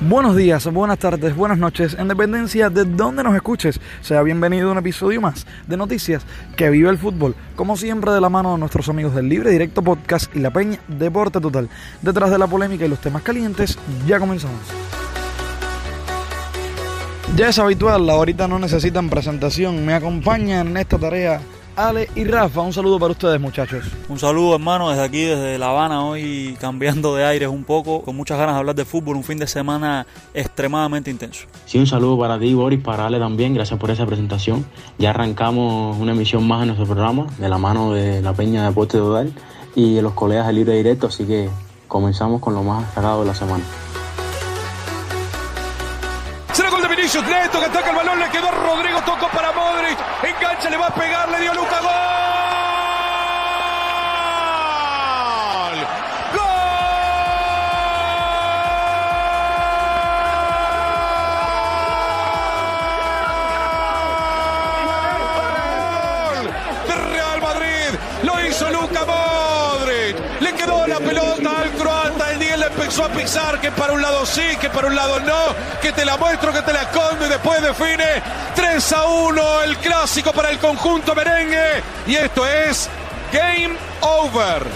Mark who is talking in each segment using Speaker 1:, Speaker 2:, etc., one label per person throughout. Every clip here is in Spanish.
Speaker 1: Buenos días, buenas tardes, buenas noches, en dependencia de dónde nos escuches. Sea bienvenido a un episodio más de Noticias que vive el fútbol, como siempre de la mano de nuestros amigos del Libre Directo Podcast y La Peña Deporte Total. Detrás de la polémica y los temas calientes, ya comenzamos. Ya es habitual, ahorita no necesitan presentación, me acompañan en esta tarea Ale y Rafa, un saludo para ustedes muchachos.
Speaker 2: Un saludo hermano desde aquí, desde La Habana, hoy cambiando de aires un poco, con muchas ganas de hablar de fútbol, un fin de semana extremadamente intenso.
Speaker 3: Sí, un saludo para ti Boris, para Ale también, gracias por esa presentación. Ya arrancamos una emisión más en nuestro programa, de la mano de la Peña de Deporte Total y de los colegas de Libre Directo, así que comenzamos con lo más destacado de la semana.
Speaker 4: Vinicius Neto que ataca el balón, le quedó Rodrigo, toco para Modric, engancha, le va a pegar, le dio Luca. ¡Gol! Empezó a pisar, que para un lado sí, que para un lado no, que te la muestro, que te la escondo y después define 3 a 1 el clásico para el conjunto merengue. Y esto es Game Over.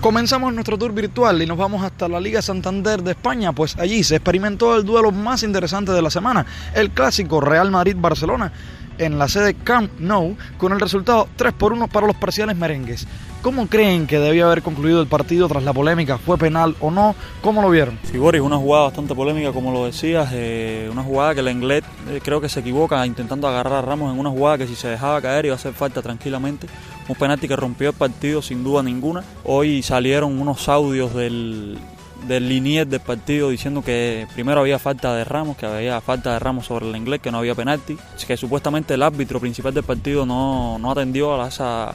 Speaker 1: Comenzamos nuestro tour virtual y nos vamos hasta la Liga Santander de España, pues allí se experimentó el duelo más interesante de la semana, el clásico Real Madrid-Barcelona en la sede Camp Nou con el resultado 3 por 1 para los parciales merengues. ¿Cómo creen que debía haber concluido el partido tras la polémica? ¿Fue penal o no? ¿Cómo lo vieron?
Speaker 2: Sí, Boris, una jugada bastante polémica, como lo decías, eh, una jugada que el inglés eh, creo que se equivoca intentando agarrar a Ramos en una jugada que si se dejaba caer iba a hacer falta tranquilamente. Un penalti que rompió el partido sin duda ninguna. Hoy salieron unos audios del, del linier del partido diciendo que primero había falta de Ramos, que había falta de Ramos sobre el inglés, que no había penalti, que supuestamente el árbitro principal del partido no, no atendió a esa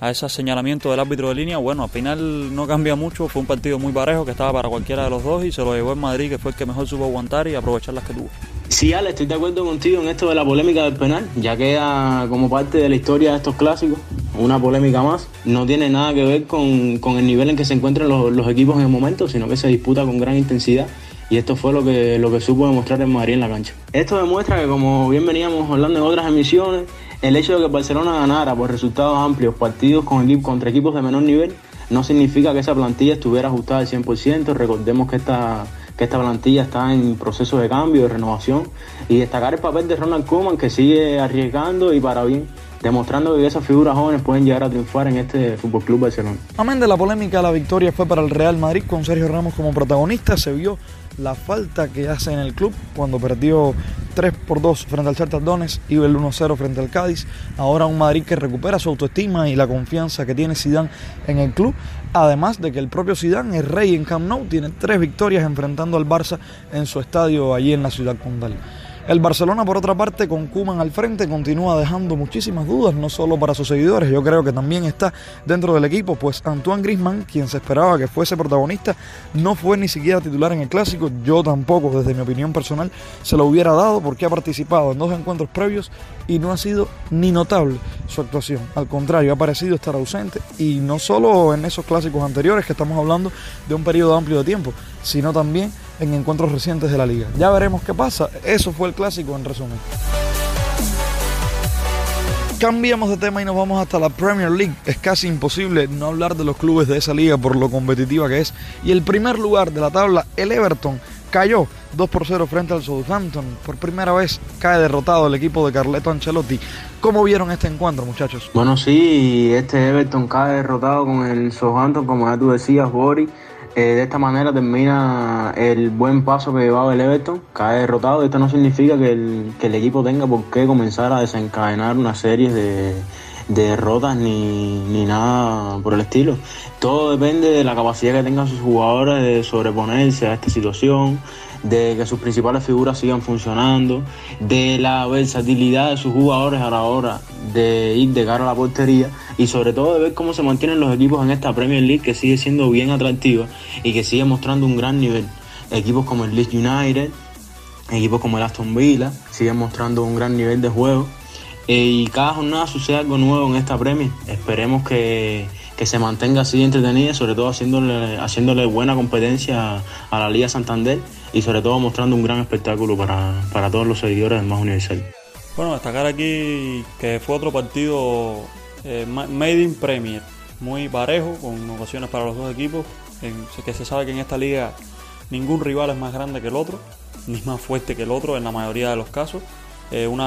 Speaker 2: a ese señalamiento del árbitro de línea, bueno, al final no cambia mucho, fue un partido muy parejo que estaba para cualquiera de los dos y se lo llevó en Madrid, que fue el que mejor supo aguantar y aprovechar las que tuvo.
Speaker 3: Sí, Ale, estoy de acuerdo contigo en esto de la polémica del penal, ya queda como parte de la historia de estos clásicos, una polémica más. No tiene nada que ver con, con el nivel en que se encuentran los, equipos en el momento, sino que se disputa con gran intensidad. Y esto fue lo que, lo que supo demostrar en Madrid en la cancha. Esto demuestra que, como bien veníamos hablando en otras emisiones, el hecho de que Barcelona ganara por resultados amplios partidos con contra equipos de menor nivel no significa que esa plantilla estuviera ajustada al 100%. Recordemos que esta, que esta plantilla está en proceso de cambio, de renovación. Y destacar el papel de Ronald Koeman que sigue arriesgando y para bien demostrando que esas figuras jóvenes pueden llegar a triunfar en este Fútbol Club Barcelona.
Speaker 1: Amén de la polémica, la victoria fue para el Real Madrid con Sergio Ramos como protagonista. Se vio la falta que hace en el club cuando perdió 3 por 2 frente al Shakhtar Donetsk y el 1-0 frente al Cádiz. Ahora un Madrid que recupera su autoestima y la confianza que tiene Zidane en el club. Además de que el propio Zidane es rey en Camp Nou, tiene tres victorias enfrentando al Barça en su estadio allí en la ciudad condal. El Barcelona, por otra parte, con Kuman al frente, continúa dejando muchísimas dudas, no solo para sus seguidores, yo creo que también está dentro del equipo, pues Antoine Griezmann, quien se esperaba que fuese protagonista, no fue ni siquiera titular en el clásico, yo tampoco, desde mi opinión personal, se lo hubiera dado porque ha participado en dos encuentros previos y no ha sido ni notable su actuación, al contrario, ha parecido estar ausente y no solo en esos clásicos anteriores que estamos hablando de un periodo amplio de tiempo, sino también en encuentros recientes de la liga. Ya veremos qué pasa. Eso fue el clásico en resumen. Cambiamos de tema y nos vamos hasta la Premier League. Es casi imposible no hablar de los clubes de esa liga por lo competitiva que es. Y el primer lugar de la tabla, el Everton, cayó 2 por 0 frente al Southampton. Por primera vez cae derrotado el equipo de Carleto Ancelotti. ¿Cómo vieron este encuentro, muchachos?
Speaker 3: Bueno, sí, este Everton cae derrotado con el Southampton, como ya tú decías, Boris. Eh, de esta manera termina el buen paso que llevaba el Everton, cae derrotado. Esto no significa que el, que el equipo tenga por qué comenzar a desencadenar una serie de, de derrotas ni, ni nada por el estilo. Todo depende de la capacidad que tengan sus jugadores de sobreponerse a esta situación, de que sus principales figuras sigan funcionando, de la versatilidad de sus jugadores a la hora de ir de cara a la portería y sobre todo de ver cómo se mantienen los equipos en esta Premier League que sigue siendo bien atractiva y que sigue mostrando un gran nivel. Equipos como el Leeds United, equipos como el Aston Villa siguen mostrando un gran nivel de juego. Eh, y cada jornada sucede algo nuevo en esta Premier. Esperemos que, que se mantenga así entretenida, sobre todo haciéndole, haciéndole buena competencia a la Liga Santander y sobre todo mostrando un gran espectáculo para, para todos los seguidores del más universal.
Speaker 2: Bueno, destacar aquí que fue otro partido eh, Made in Premier, muy parejo, con ocasiones para los dos equipos, que se sabe que en esta liga ningún rival es más grande que el otro, ni más fuerte que el otro en la mayoría de los casos. Eh, un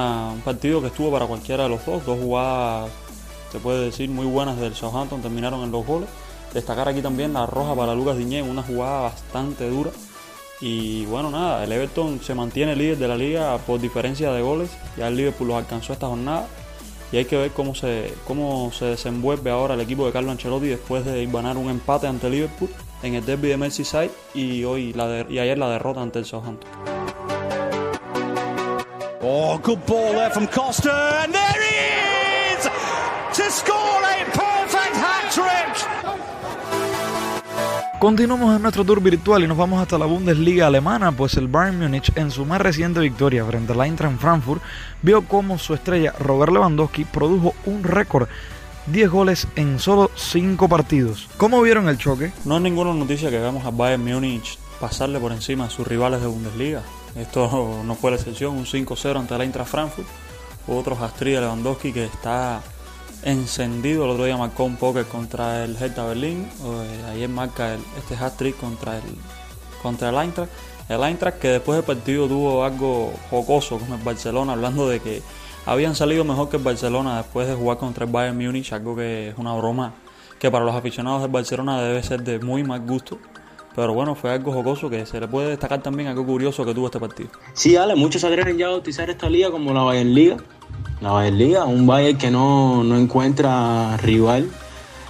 Speaker 2: partido que estuvo para cualquiera de los dos, dos jugadas, se puede decir, muy buenas del Southampton, terminaron en dos goles. Destacar aquí también la roja para Lucas Diñé, una jugada bastante dura. Y bueno, nada, el Everton se mantiene líder de la liga por diferencia de goles. Ya el Liverpool los alcanzó esta jornada. Y hay que ver cómo se, cómo se desenvuelve ahora el equipo de Carlo Ancelotti después de ganar un empate ante Liverpool en el derby de Merseyside y, hoy la y ayer la derrota ante el Southampton. Oh, good ball there from Costa, to score a perfect hat trick.
Speaker 1: Continuamos en nuestro tour virtual y nos vamos hasta la Bundesliga alemana, pues el Bayern Múnich en su más reciente victoria frente al Eintracht Frankfurt vio cómo su estrella Robert Lewandowski produjo un récord 10 goles en solo 5 partidos. ¿Cómo vieron el choque?
Speaker 2: No es ninguna noticia que veamos a Bayern Múnich pasarle por encima a sus rivales de Bundesliga. Esto no fue la excepción, un 5-0 ante el Eintracht Frankfurt. Otro Astrid Lewandowski que está encendido. El otro día marcó un poker contra el Hertha Berlín. Eh, ayer marca este hat-trick contra el, contra el Eintracht. El Eintracht que después del partido tuvo algo jocoso con el Barcelona, hablando de que habían salido mejor que el Barcelona después de jugar contra el Bayern Múnich, algo que es una broma que para los aficionados del Barcelona debe ser de muy mal gusto. Pero bueno, fue algo jocoso que se le puede destacar también algo curioso que tuvo este partido.
Speaker 3: Sí, Ale, muchos se atreven ya a bautizar esta liga como la Bayern Liga la Bayern Liga, un Bayern que no, encuentra rival,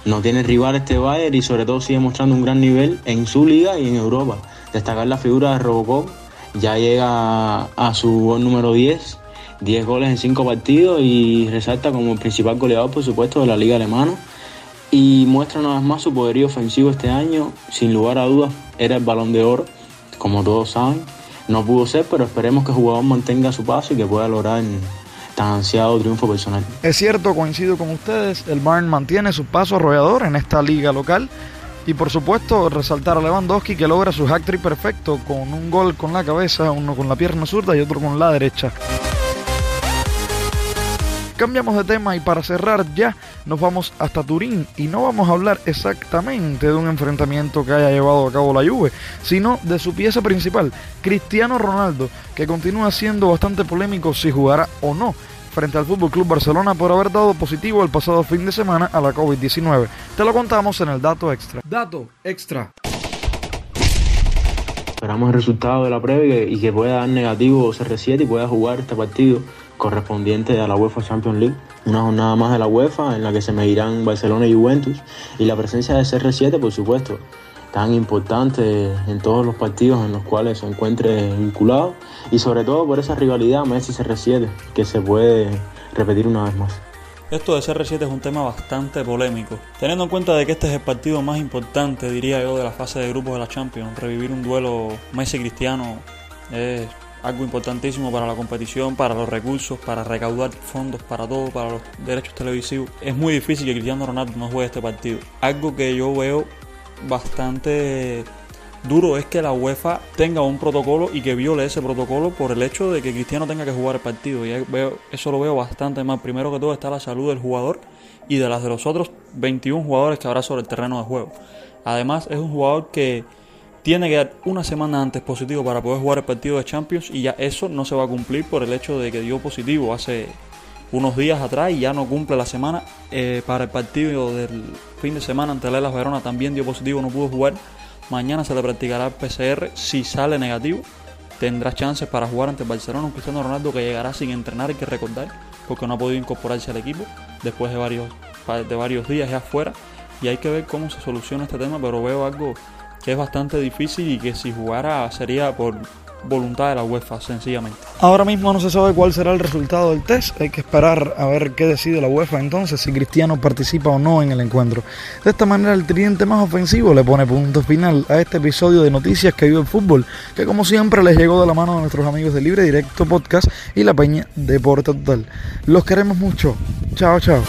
Speaker 3: no tiene rival este Bayern y sobre todo sigue mostrando un gran nivel en su liga y en Europa. Destacar la figura de Robocop, ya llega a su gol número 10, 10 goles en 5 partidos y resalta como el principal goleador por supuesto de la liga alemana y muestra una vez más su poderío ofensivo este año, sin lugar a dudas era el balón de oro, como todos saben. No pudo ser, pero esperemos que el jugador mantenga su paso y que pueda lograr ansiado triunfo personal.
Speaker 1: Es cierto, coincido con ustedes, el Bayern mantiene su paso arrollador en esta liga local y por supuesto resaltar a Lewandowski que logra su hat trick perfecto con un gol con la cabeza, uno con la pierna zurda y otro con la derecha. Cambiamos de tema y para cerrar ya nos vamos hasta Turín y no vamos a hablar exactamente de un enfrentamiento que haya llevado a cabo la Juve, sino de su pieza principal, Cristiano Ronaldo, que continúa siendo bastante polémico si jugará o no frente al Fútbol Club Barcelona por haber dado positivo el pasado fin de semana a la COVID-19. Te lo contamos en el dato extra. Dato extra.
Speaker 3: Esperamos el resultado de la previa y que pueda dar negativo CR7 y pueda jugar este partido correspondiente a la UEFA Champions League, una jornada más de la UEFA en la que se medirán Barcelona y Juventus y la presencia de CR7 por supuesto tan importante en todos los partidos en los cuales se encuentre vinculado y sobre todo por esa rivalidad Messi-CR7 que se puede repetir una vez más.
Speaker 2: Esto de CR7 es un tema bastante polémico, teniendo en cuenta de que este es el partido más importante, diría yo, de la fase de grupos de la Champions. Revivir un duelo Messi-Cristiano es algo importantísimo para la competición, para los recursos, para recaudar fondos, para todo, para los derechos televisivos. Es muy difícil que Cristiano Ronaldo no juegue este partido. Algo que yo veo bastante duro es que la UEFA tenga un protocolo y que viole ese protocolo por el hecho de que Cristiano tenga que jugar el partido. Y eso lo veo bastante mal. Primero que todo está la salud del jugador y de las de los otros 21 jugadores que habrá sobre el terreno de juego. Además es un jugador que tiene que dar una semana antes positivo para poder jugar el partido de Champions y ya eso no se va a cumplir por el hecho de que dio positivo hace unos días atrás y ya no cumple la semana. Eh, para el partido del fin de semana ante Lelas Verona también dio positivo, no pudo jugar. Mañana se le practicará el PCR. Si sale negativo, tendrá chances para jugar ante Barcelona. Un Cristiano Ronaldo que llegará sin entrenar, hay que recordar, porque no ha podido incorporarse al equipo después de varios, de varios días ya afuera. Y hay que ver cómo se soluciona este tema, pero veo algo que es bastante difícil y que si jugara sería por voluntad de la UEFA, sencillamente.
Speaker 1: Ahora mismo no se sabe cuál será el resultado del test, hay que esperar a ver qué decide la UEFA entonces, si Cristiano participa o no en el encuentro. De esta manera el tridente más ofensivo le pone punto final a este episodio de Noticias que vive el fútbol, que como siempre les llegó de la mano de nuestros amigos de Libre Directo Podcast y la Peña Deporte Total. Los queremos mucho. Chao, chao.